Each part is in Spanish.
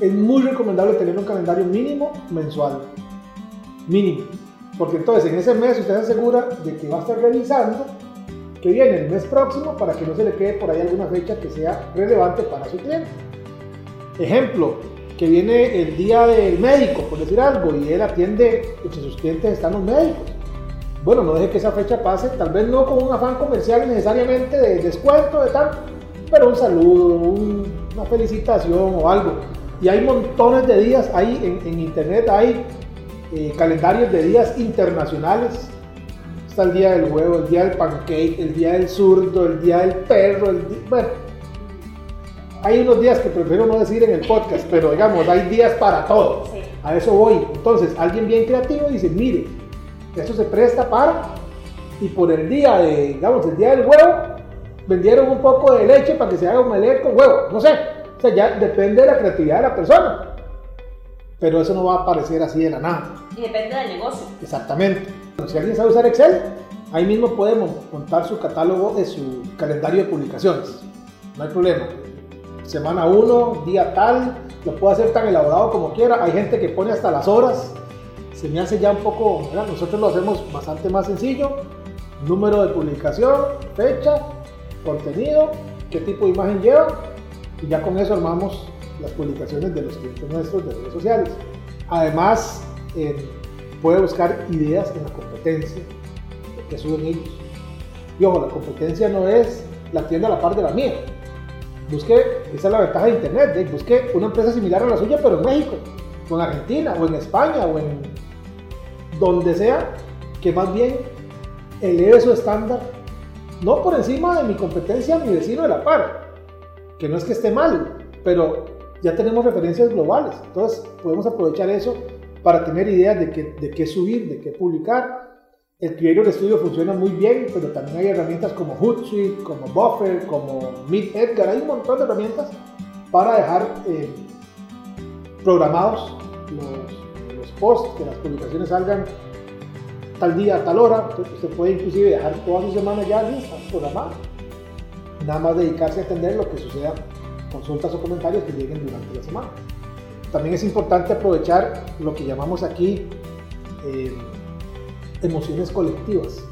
Es muy recomendable tener un calendario mínimo mensual. Mínimo. Porque entonces en ese mes usted se asegura de que va a estar revisando que viene el mes próximo para que no se le quede por ahí alguna fecha que sea relevante para su cliente. Ejemplo, que viene el día del médico, por decir algo, y él atiende, entre sus clientes están los médicos. Bueno, no deje que esa fecha pase, tal vez no con un afán comercial necesariamente de descuento, de tal, pero un saludo, una felicitación o algo y hay montones de días, ahí en, internet hay eh, calendarios de días internacionales. Está el día del huevo, el día del pancake, el día del zurdo, el día del perro, el bueno. Hay unos días que prefiero no decir en el podcast, pero digamos, hay días para todo. A eso voy. Entonces, alguien bien creativo dice, mire, esto se presta para, y por el día de, digamos, el día del huevo, vendieron un poco de leche para que se haga un melé con huevo. No sé, o sea, ya depende de la creatividad de la persona. Pero eso no va a aparecer así de la nada. Y depende del negocio. Exactamente. Si alguien sabe usar Excel, ahí mismo puede montar su catálogo de su calendario de publicaciones. No hay problema. Semana 1, día tal, lo puede hacer tan elaborado como quiera. Hay gente que pone hasta las horas. Se me hace ya un poco, nosotros lo hacemos bastante más sencillo. Número de publicación, fecha, contenido, qué tipo de imagen lleva y ya con eso armamos las publicaciones de los clientes nuestros de redes sociales. Además, eh, puede buscar ideas en la competencia que suben ellos. Y ojo, la competencia no es la tienda a la par de la mía. Busque, esa es la ventaja de Internet, ¿eh? busque una empresa similar a la suya, pero en México, o en Argentina, o en España, o en donde sea, que más bien eleve su estándar, no por encima de mi competencia, mi vecino de la par, que no es que esté mal, pero ya tenemos referencias globales, entonces podemos aprovechar eso para tener ideas de qué, subir, de qué publicar. El Creator Studio funciona muy bien, pero también hay herramientas como Hootsuite, como Buffer, como Meet Edgar, hay un montón de herramientas para dejar eh, programados los, los, posts, que las publicaciones salgan tal día, tal hora. usted puede inclusive dejar toda su semana ya lista, programada nada más dedicarse a atender lo que suceda, consultas o comentarios que lleguen durante la semana. También es importante aprovechar lo que llamamos aquí eh, emociones colectivas.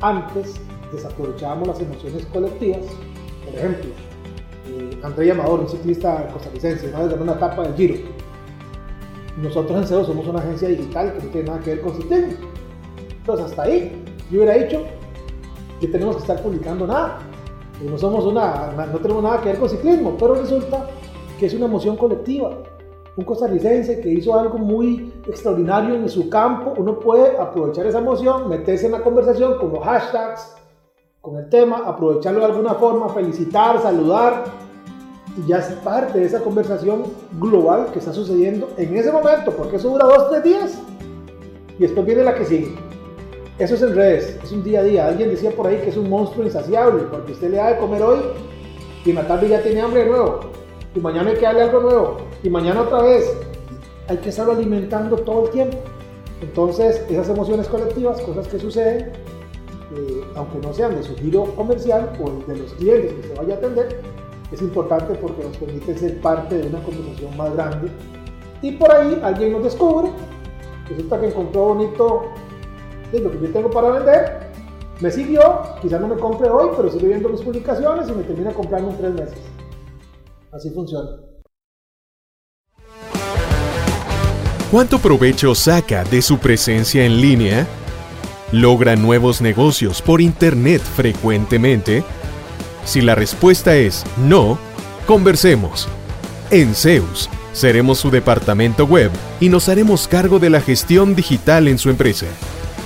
Antes desaprovechábamos las emociones colectivas, por ejemplo, eh, André Amador, un ciclista costarricense, una vez ganó una etapa del Giro. Nosotros en CEDO somos una agencia digital que no tiene nada que ver con ciclismo. Entonces, hasta ahí, yo hubiera dicho que tenemos que estar publicando nada no somos una, no tenemos nada que ver con ciclismo, pero resulta que es una emoción colectiva. Un costarricense que hizo algo muy extraordinario en su campo, uno puede aprovechar esa emoción, meterse en la conversación con los hashtags, con el tema, aprovecharlo de alguna forma, felicitar, saludar, y ya es parte de esa conversación global que está sucediendo en ese momento, porque eso dura dos, tres días, y después viene la que sigue. Eso es en redes, es un día a día. Alguien decía por ahí que es un monstruo insaciable, porque usted le da de comer hoy y en la tarde ya tiene hambre de nuevo. Y mañana hay que darle algo nuevo. Y mañana otra vez. Hay que estarlo alimentando todo el tiempo. Entonces, esas emociones colectivas, cosas que suceden, eh, aunque no sean de su giro comercial o de los clientes que se vaya a atender, es importante porque nos permite ser parte de una conversación más grande. Y por ahí alguien nos descubre, resulta que encontró bonito lo que yo tengo para vender, me siguió, quizás no me compre hoy, pero sigue viendo mis publicaciones y me termina comprando en tres meses. Así funciona. ¿Cuánto provecho saca de su presencia en línea? ¿Logra nuevos negocios por Internet frecuentemente? Si la respuesta es no, conversemos. En Zeus, seremos su departamento web y nos haremos cargo de la gestión digital en su empresa